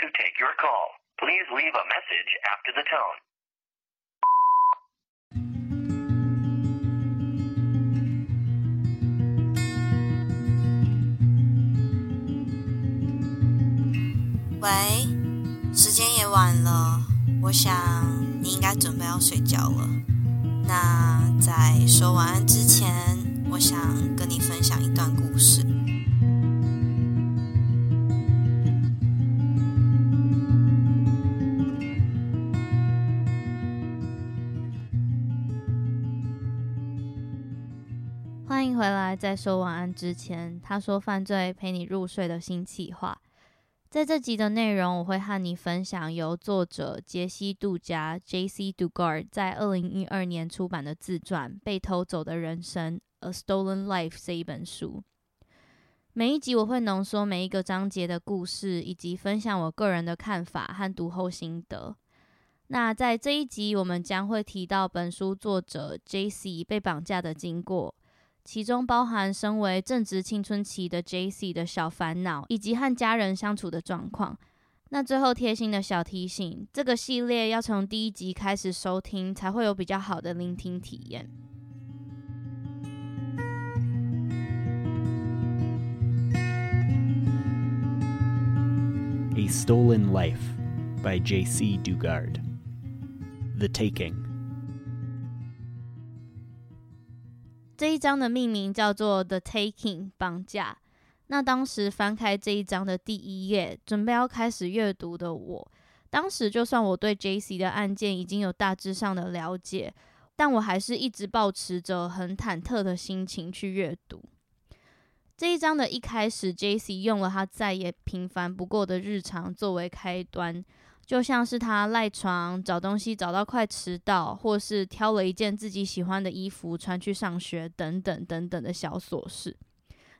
To take your call. Please leave a message after the tone. 喂，时间也晚了，我想你应该准备要睡觉了。那在说晚安之前，我想跟你分享一段故事。在说晚安之前，他说犯罪陪你入睡的新企划。在这集的内容，我会和你分享由作者杰西·杜加 （J.C. Dugard） 在二零一二年出版的自传《被偷走的人生》（A Stolen Life） 这一本书。每一集我会浓缩每一个章节的故事，以及分享我个人的看法和读后心得。那在这一集，我们将会提到本书作者 J.C. 被绑架的经过。其中包含身为正值青春期的 J.C. 的小烦恼，以及和家人相处的状况。那最后贴心的小提醒：这个系列要从第一集开始收听，才会有比较好的聆听体验。A Stolen Life by J.C. Dugard. The Taking. 这一章的命名叫做《The Taking》绑架。那当时翻开这一章的第一页，准备要开始阅读的我，当时就算我对 J.C. 的案件已经有大致上的了解，但我还是一直抱持着很忐忑的心情去阅读。这一章的一开始，J.C. 用了他再也平凡不过的日常作为开端。就像是他赖床找东西找到快迟到，或是挑了一件自己喜欢的衣服穿去上学等等等等的小琐事。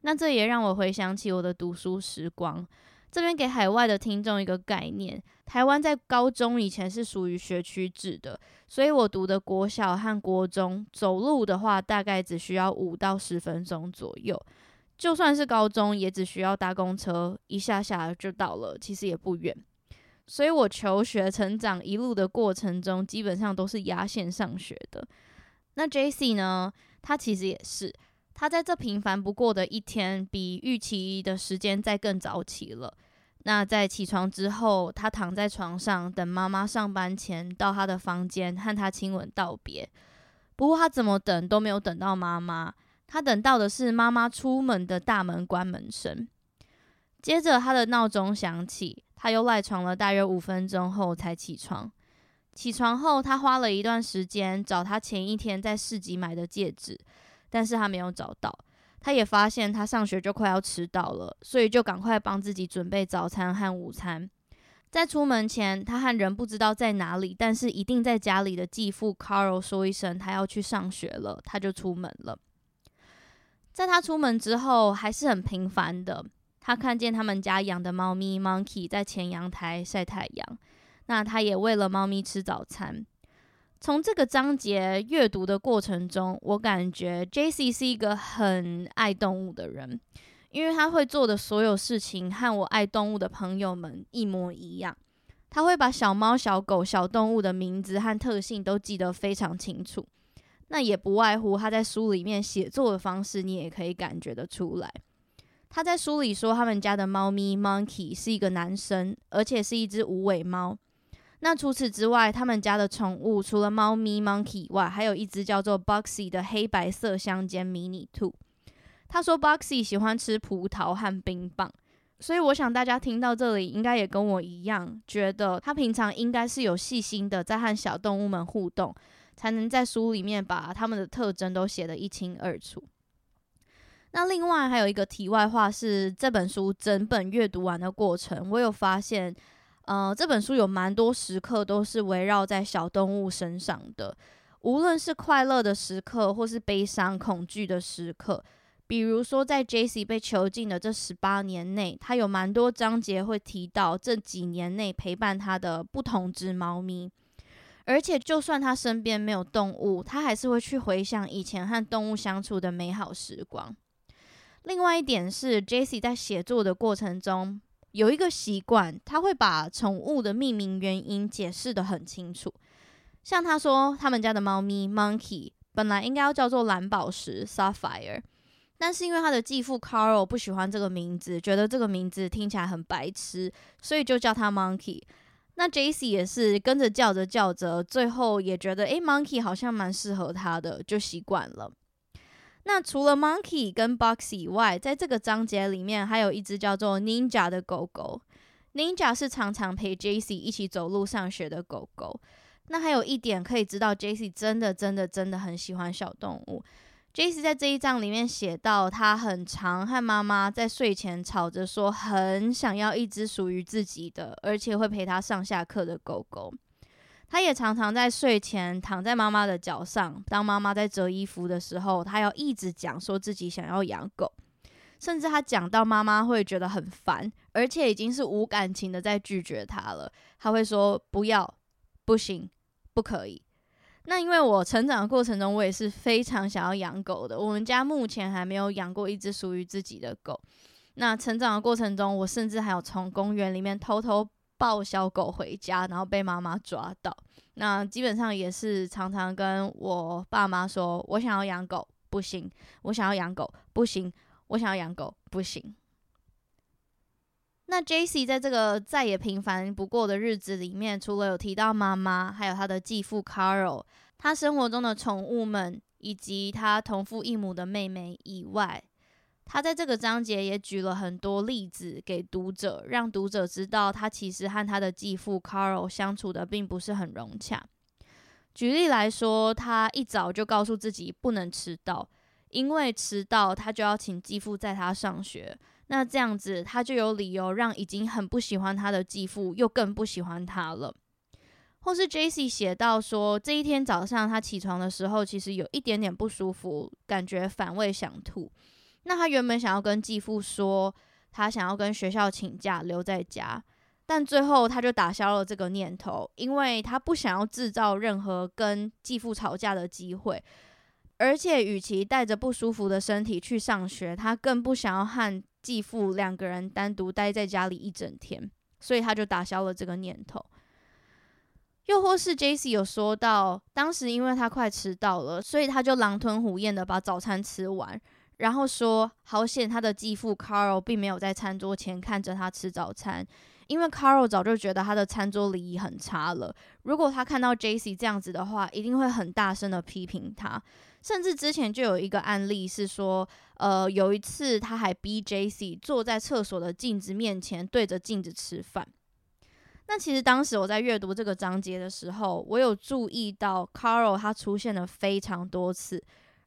那这也让我回想起我的读书时光。这边给海外的听众一个概念：台湾在高中以前是属于学区制的，所以我读的国小和国中走路的话，大概只需要五到十分钟左右。就算是高中，也只需要搭公车一下下就到了，其实也不远。所以我求学成长一路的过程中，基本上都是压线上学的。那 J.C. 呢？他其实也是，他在这平凡不过的一天，比预期的时间再更早起了。那在起床之后，他躺在床上等妈妈上班前到他的房间和他亲吻道别。不过他怎么等都没有等到妈妈，他等到的是妈妈出门的大门关门声。接着他的闹钟响起。他又赖床了大约五分钟后才起床。起床后，他花了一段时间找他前一天在市集买的戒指，但是他没有找到。他也发现他上学就快要迟到了，所以就赶快帮自己准备早餐和午餐。在出门前，他和人不知道在哪里，但是一定在家里的继父 Carl 说一声他要去上学了，他就出门了。在他出门之后，还是很平凡的。他看见他们家养的猫咪 Monkey 在前阳台晒太阳，那他也喂了猫咪吃早餐。从这个章节阅读的过程中，我感觉 J.C. 是一个很爱动物的人，因为他会做的所有事情和我爱动物的朋友们一模一样。他会把小猫、小狗、小动物的名字和特性都记得非常清楚。那也不外乎他在书里面写作的方式，你也可以感觉得出来。他在书里说，他们家的猫咪 Monkey 是一个男生，而且是一只无尾猫。那除此之外，他们家的宠物除了猫咪 Monkey 以外，还有一只叫做 Boxy 的黑白色相间迷你兔。他说 Boxy 喜欢吃葡萄和冰棒，所以我想大家听到这里，应该也跟我一样，觉得他平常应该是有细心的在和小动物们互动，才能在书里面把他们的特征都写得一清二楚。那另外还有一个题外话是，这本书整本阅读完的过程，我有发现，呃，这本书有蛮多时刻都是围绕在小动物身上的，无论是快乐的时刻，或是悲伤、恐惧的时刻。比如说，在 J.C. 被囚禁的这十八年内，他有蛮多章节会提到这几年内陪伴他的不同只猫咪，而且就算他身边没有动物，他还是会去回想以前和动物相处的美好时光。另外一点是，Jesse 在写作的过程中有一个习惯，他会把宠物的命名原因解释得很清楚。像他说，他们家的猫咪 Monkey 本来应该要叫做蓝宝石 Sapphire。但是因为他的继父 Carl 不喜欢这个名字，觉得这个名字听起来很白痴，所以就叫他 Monkey。那 Jesse 也是跟着叫着叫着，最后也觉得诶 Monkey 好像蛮适合他的，就习惯了。那除了 Monkey 跟 Boxy 以外，在这个章节里面还有一只叫做 Ninja 的狗狗。Ninja 是常常陪 Jesse 一起走路上学的狗狗。那还有一点可以知道，Jesse 真的真的真的很喜欢小动物。Jesse 在这一章里面写到，他很常和妈妈在睡前吵着说，很想要一只属于自己的，而且会陪他上下课的狗狗。他也常常在睡前躺在妈妈的脚上，当妈妈在折衣服的时候，他要一直讲说自己想要养狗，甚至他讲到妈妈会觉得很烦，而且已经是无感情的在拒绝他了。他会说不要，不行，不可以。那因为我成长的过程中，我也是非常想要养狗的。我们家目前还没有养过一只属于自己的狗。那成长的过程中，我甚至还有从公园里面偷偷抱小狗回家，然后被妈妈抓到。那基本上也是常常跟我爸妈说：“我想要养狗，不行；我想要养狗，不行；我想要养狗，不行。”那 Jesse 在这个再也平凡不过的日子里面，除了有提到妈妈，还有他的继父 Carl，他生活中的宠物们，以及他同父异母的妹妹以外，他在这个章节也举了很多例子给读者，让读者知道他其实和他的继父 Carl 相处的并不是很融洽。举例来说，他一早就告诉自己不能迟到，因为迟到他就要请继父载他上学。那这样子，他就有理由让已经很不喜欢他的继父又更不喜欢他了。或是 Jessie 写到说，这一天早上他起床的时候，其实有一点点不舒服，感觉反胃想吐。那他原本想要跟继父说，他想要跟学校请假留在家，但最后他就打消了这个念头，因为他不想要制造任何跟继父吵架的机会。而且，与其带着不舒服的身体去上学，他更不想要和继父两个人单独待在家里一整天，所以他就打消了这个念头。又或是 Jessie 有说到，当时因为他快迟到了，所以他就狼吞虎咽的把早餐吃完，然后说好险他的继父 Carl 并没有在餐桌前看着他吃早餐。因为 Carl 早就觉得他的餐桌礼仪很差了，如果他看到 Jessie 这样子的话，一定会很大声的批评他。甚至之前就有一个案例是说，呃，有一次他还逼 Jessie 坐在厕所的镜子面前对着镜子吃饭。那其实当时我在阅读这个章节的时候，我有注意到 Carl 他出现了非常多次，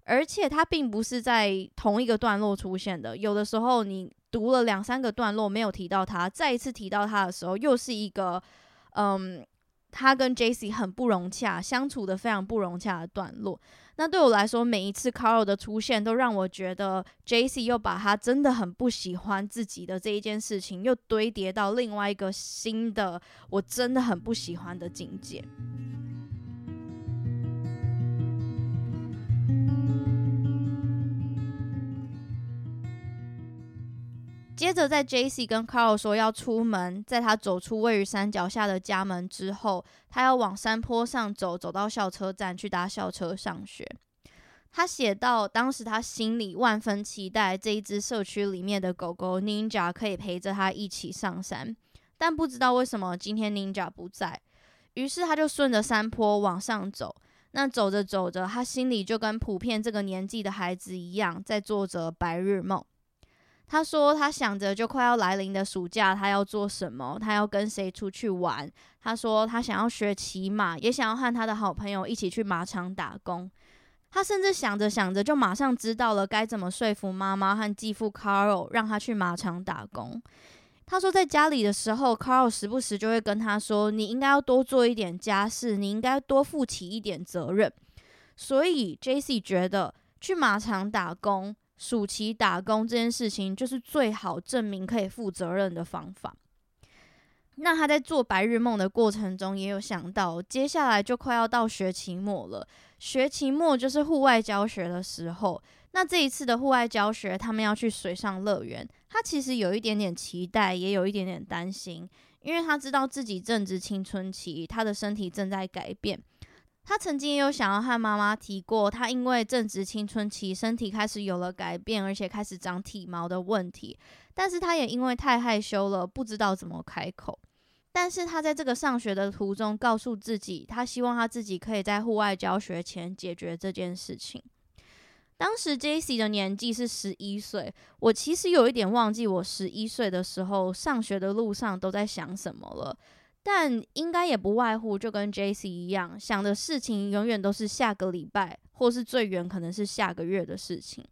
而且他并不是在同一个段落出现的，有的时候你。读了两三个段落没有提到他，再一次提到他的时候，又是一个，嗯，他跟 j c 很不融洽，相处的非常不融洽的段落。那对我来说，每一次 Carl 的出现，都让我觉得 j c 又把他真的很不喜欢自己的这一件事情，又堆叠到另外一个新的，我真的很不喜欢的境界。接着，在 Jesse 跟 Carl 说要出门，在他走出位于山脚下的家门之后，他要往山坡上走，走到校车站去搭校车上学。他写到，当时他心里万分期待这一只社区里面的狗狗 Ninja 可以陪着他一起上山，但不知道为什么今天 Ninja 不在，于是他就顺着山坡往上走。那走着走着，他心里就跟普遍这个年纪的孩子一样，在做着白日梦。他说，他想着就快要来临的暑假，他要做什么？他要跟谁出去玩？他说，他想要学骑马，也想要和他的好朋友一起去马场打工。他甚至想着想着，就马上知道了该怎么说服妈妈和继父 Carl 让他去马场打工。他说，在家里的时候，Carl 时不时就会跟他说：“你应该要多做一点家事，你应该多负起一点责任。”所以，Jessie 觉得去马场打工、暑期打工这件事情，就是最好证明可以负责任的方法。那他在做白日梦的过程中，也有想到，接下来就快要到学期末了。学期末就是户外教学的时候。那这一次的户外教学，他们要去水上乐园。他其实有一点点期待，也有一点点担心，因为他知道自己正值青春期，他的身体正在改变。他曾经也有想要和妈妈提过，他因为正值青春期，身体开始有了改变，而且开始长体毛的问题。但是他也因为太害羞了，不知道怎么开口。但是他在这个上学的途中，告诉自己，他希望他自己可以在户外教学前解决这件事情。当时 J C 的年纪是十一岁，我其实有一点忘记我十一岁的时候上学的路上都在想什么了，但应该也不外乎就跟 J.C. 一样，想的事情永远都是下个礼拜，或是最远可能是下个月的事情。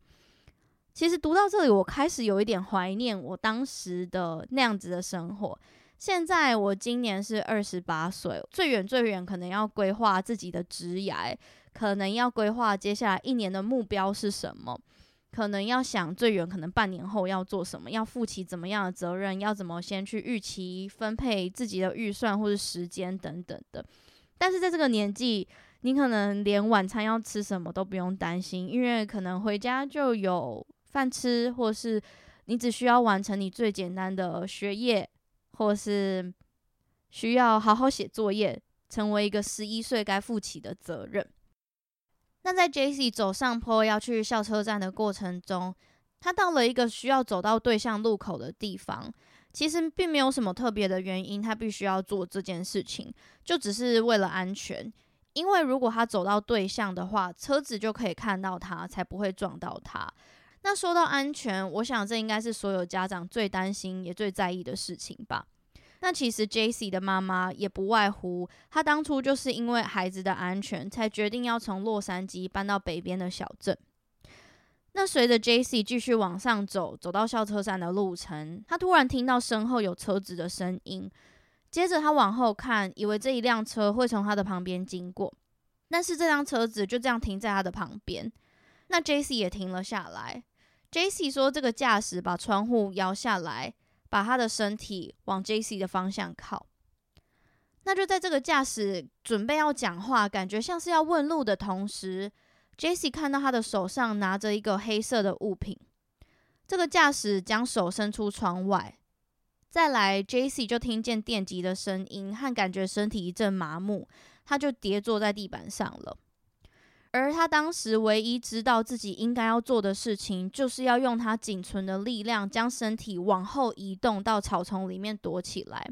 其实读到这里，我开始有一点怀念我当时的那样子的生活。现在我今年是二十八岁，最远最远可能要规划自己的职涯。可能要规划接下来一年的目标是什么？可能要想最远，可能半年后要做什么？要负起怎么样的责任？要怎么先去预期分配自己的预算或者时间等等的。但是在这个年纪，你可能连晚餐要吃什么都不用担心，因为可能回家就有饭吃，或是你只需要完成你最简单的学业，或是需要好好写作业，成为一个十一岁该负起的责任。那在 Jesse 走上坡要去校车站的过程中，他到了一个需要走到对向路口的地方。其实并没有什么特别的原因，他必须要做这件事情，就只是为了安全。因为如果他走到对向的话，车子就可以看到他，才不会撞到他。那说到安全，我想这应该是所有家长最担心也最在意的事情吧。那其实 Jessie 的妈妈也不外乎，她当初就是因为孩子的安全，才决定要从洛杉矶搬到北边的小镇。那随着 Jessie 继续往上走，走到校车站的路程，她突然听到身后有车子的声音，接着她往后看，以为这一辆车会从她的旁边经过，但是这辆车子就这样停在她的旁边。那 Jessie 也停了下来。Jessie 说，这个驾驶把窗户摇下来。把他的身体往 Jessie 的方向靠，那就在这个驾驶准备要讲话，感觉像是要问路的同时，Jessie 看到他的手上拿着一个黑色的物品。这个驾驶将手伸出窗外，再来，Jessie 就听见电击的声音和感觉身体一阵麻木，他就跌坐在地板上了。而他当时唯一知道自己应该要做的事情，就是要用他仅存的力量，将身体往后移动到草丛里面躲起来。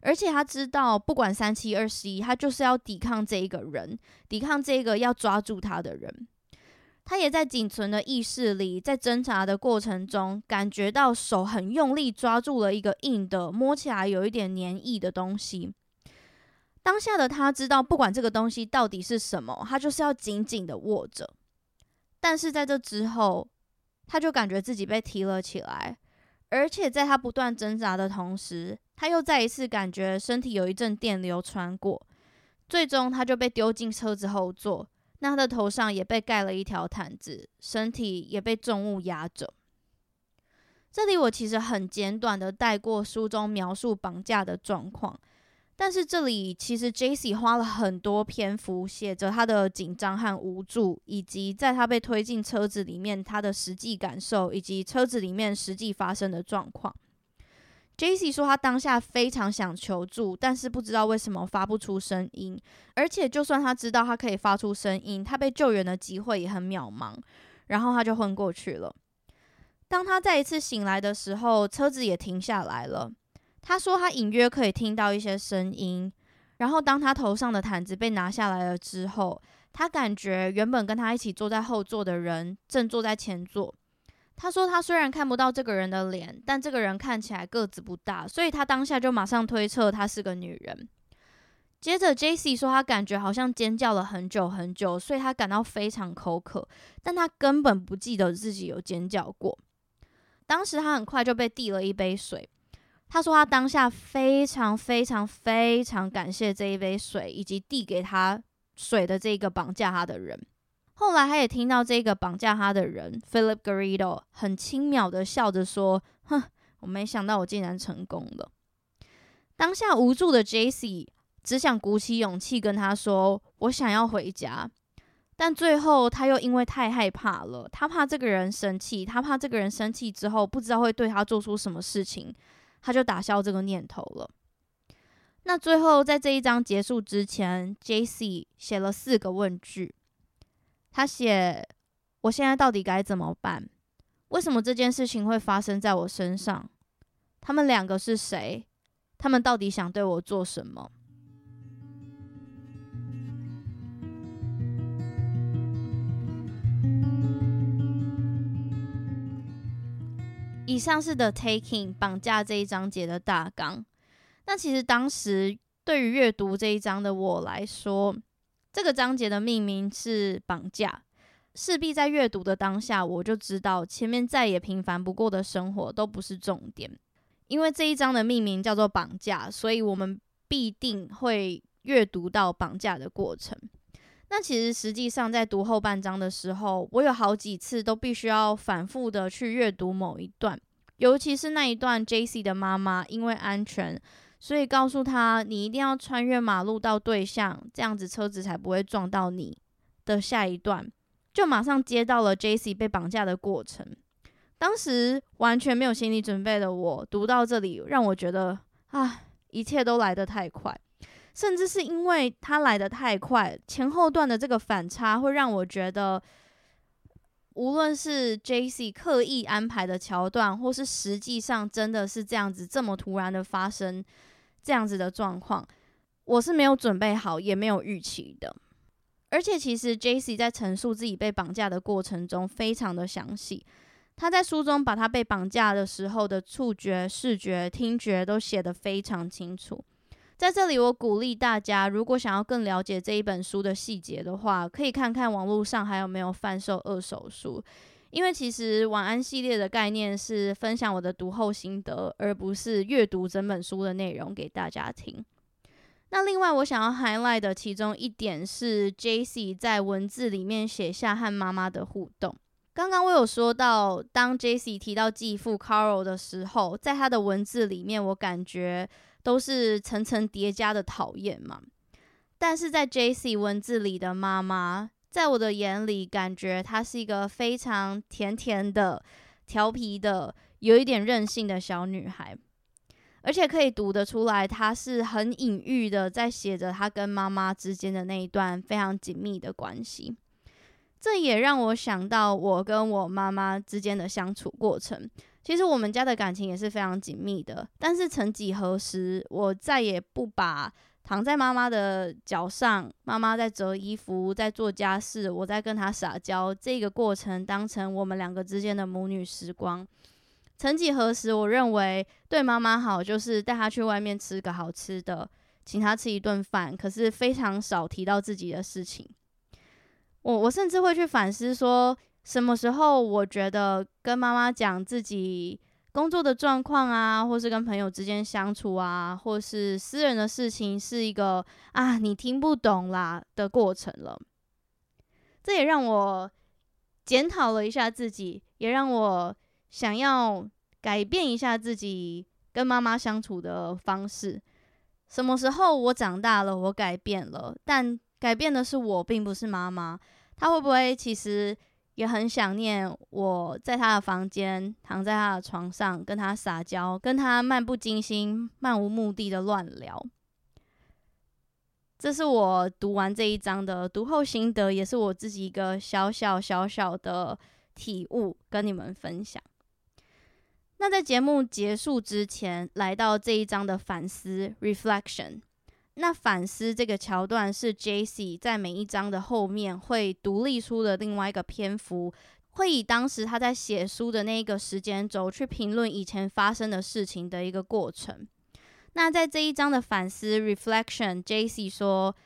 而且他知道，不管三七二十一，他就是要抵抗这一个人，抵抗这个要抓住他的人。他也在仅存的意识里，在挣扎的过程中，感觉到手很用力抓住了一个硬的，摸起来有一点黏液的东西。当下的他知道，不管这个东西到底是什么，他就是要紧紧的握着。但是在这之后，他就感觉自己被提了起来，而且在他不断挣扎的同时，他又再一次感觉身体有一阵电流穿过。最终，他就被丢进车子后座，那他的头上也被盖了一条毯子，身体也被重物压着。这里我其实很简短的带过书中描述绑架的状况。但是这里其实 Jesse 花了很多篇幅写着他的紧张和无助，以及在他被推进车子里面他的实际感受，以及车子里面实际发生的状况。Jaycee 说他当下非常想求助，但是不知道为什么发不出声音，而且就算他知道他可以发出声音，他被救援的机会也很渺茫，然后他就昏过去了。当他再一次醒来的时候，车子也停下来了。他说他隐约可以听到一些声音，然后当他头上的毯子被拿下来了之后，他感觉原本跟他一起坐在后座的人正坐在前座。他说他虽然看不到这个人的脸，但这个人看起来个子不大，所以他当下就马上推测她是个女人。接着，Jaycee 说他感觉好像尖叫了很久很久，所以他感到非常口渴，但他根本不记得自己有尖叫过。当时他很快就被递了一杯水。他说他当下非常非常非常感谢这一杯水，以及递给他水的这个绑架他的人。后来他也听到这个绑架他的人 Philip Garrido 很轻蔑的笑着说：“哼，我没想到我竟然成功了。”当下无助的 Jaycee 只想鼓起勇气跟他说：“我想要回家。”但最后他又因为太害怕了，他怕这个人生气，他怕这个人生气之后不知道会对他做出什么事情。他就打消这个念头了。那最后，在这一章结束之前，J.C. 写了四个问句。他写：“我现在到底该怎么办？为什么这件事情会发生在我身上？他们两个是谁？他们到底想对我做什么？”以上是 The Taking 绑架这一章节的大纲。那其实当时对于阅读这一章的我来说，这个章节的命名是绑架，势必在阅读的当下，我就知道前面再也平凡不过的生活都不是重点。因为这一章的命名叫做绑架，所以我们必定会阅读到绑架的过程。那其实实际上在读后半章的时候，我有好几次都必须要反复的去阅读某一段，尤其是那一段，J C 的妈妈因为安全，所以告诉他你一定要穿越马路到对向，这样子车子才不会撞到你的下一段，就马上接到了 J C 被绑架的过程。当时完全没有心理准备的我，读到这里让我觉得啊，一切都来得太快。甚至是因为他来的太快，前后段的这个反差会让我觉得，无论是 J C 刻意安排的桥段，或是实际上真的是这样子这么突然的发生这样子的状况，我是没有准备好，也没有预期的。而且其实 J C 在陈述自己被绑架的过程中非常的详细，他在书中把他被绑架的时候的触觉、视觉、听觉都写得非常清楚。在这里，我鼓励大家，如果想要更了解这一本书的细节的话，可以看看网络上还有没有贩售二手书。因为其实晚安系列的概念是分享我的读后心得，而不是阅读整本书的内容给大家听。那另外，我想要 highlight 的其中一点是，Jace 在文字里面写下和妈妈的互动。刚刚我有说到，当 Jace 提到继父 Carl 的时候，在他的文字里面，我感觉。都是层层叠加的讨厌嘛，但是在 J C 文字里的妈妈，在我的眼里，感觉她是一个非常甜甜的、调皮的、有一点任性的小女孩，而且可以读得出来，她是很隐喻的在写着她跟妈妈之间的那一段非常紧密的关系。这也让我想到我跟我妈妈之间的相处过程。其实我们家的感情也是非常紧密的，但是曾几何时，我再也不把躺在妈妈的脚上，妈妈在折衣服，在做家事，我在跟她撒娇这个过程当成我们两个之间的母女时光。曾几何时，我认为对妈妈好就是带她去外面吃个好吃的，请她吃一顿饭，可是非常少提到自己的事情。我我甚至会去反思说，什么时候我觉得跟妈妈讲自己工作的状况啊，或是跟朋友之间相处啊，或是私人的事情，是一个啊你听不懂啦的过程了。这也让我检讨了一下自己，也让我想要改变一下自己跟妈妈相处的方式。什么时候我长大了，我改变了，但改变的是我，并不是妈妈。她会不会其实？也很想念我在他的房间，躺在他的床上，跟他撒娇，跟他漫不经心、漫无目的的乱聊。这是我读完这一章的读后心得，也是我自己一个小小小小的体悟，跟你们分享。那在节目结束之前，来到这一章的反思 （reflection）。那反思这个桥段是 J.C. 在每一章的后面会独立出的另外一个篇幅，会以当时他在写书的那个时间轴去评论以前发生的事情的一个过程。那在这一章的反思 reflection，J.C. 说，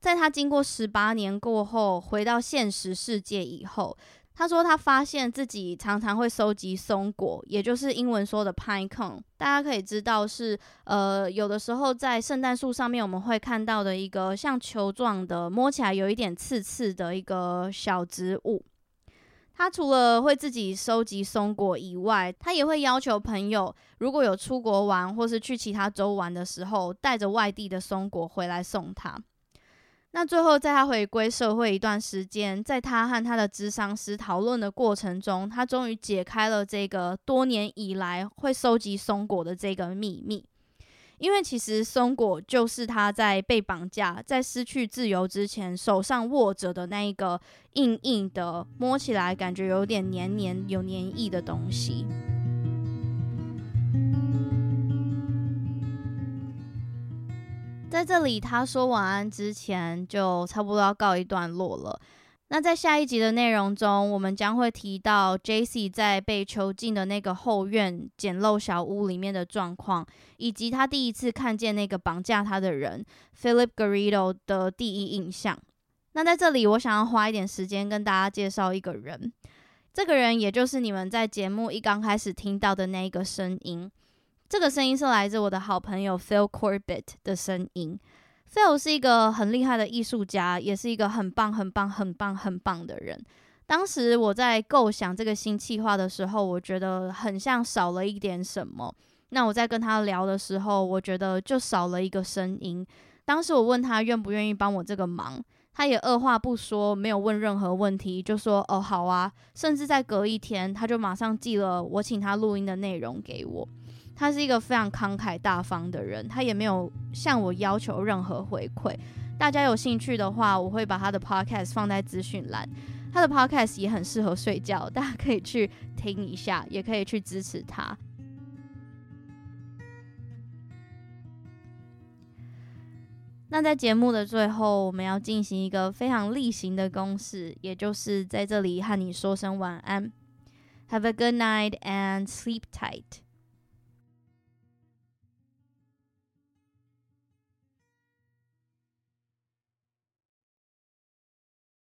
在他经过十八年过后回到现实世界以后。他说，他发现自己常常会收集松果，也就是英文说的 pine cone。大家可以知道是，呃，有的时候在圣诞树上面我们会看到的一个像球状的，摸起来有一点刺刺的一个小植物。他除了会自己收集松果以外，他也会要求朋友，如果有出国玩或是去其他州玩的时候，带着外地的松果回来送他。那最后，在他回归社会一段时间，在他和他的咨商师讨论的过程中，他终于解开了这个多年以来会收集松果的这个秘密。因为其实松果就是他在被绑架、在失去自由之前手上握着的那一个硬硬的、摸起来感觉有点黏黏、有黏液的东西。在这里，他说晚安之前，就差不多要告一段落了。那在下一集的内容中，我们将会提到 J.C. 在被囚禁的那个后院简陋小屋里面的状况，以及他第一次看见那个绑架他的人 Philip Garrido 的第一印象。那在这里，我想要花一点时间跟大家介绍一个人，这个人也就是你们在节目一刚开始听到的那一个声音。这个声音是来自我的好朋友 Phil Corbett 的声音。Phil 是一个很厉害的艺术家，也是一个很棒、很棒、很棒、很棒的人。当时我在构想这个新计划的时候，我觉得很像少了一点什么。那我在跟他聊的时候，我觉得就少了一个声音。当时我问他愿不愿意帮我这个忙，他也二话不说，没有问任何问题，就说：“哦，好啊。”甚至在隔一天，他就马上寄了我请他录音的内容给我。他是一个非常慷慨大方的人，他也没有向我要求任何回馈。大家有兴趣的话，我会把他的 podcast 放在资讯栏。他的 podcast 也很适合睡觉，大家可以去听一下，也可以去支持他。那在节目的最后，我们要进行一个非常例行的公式，也就是在这里和你说声晚安。Have a good night and sleep tight.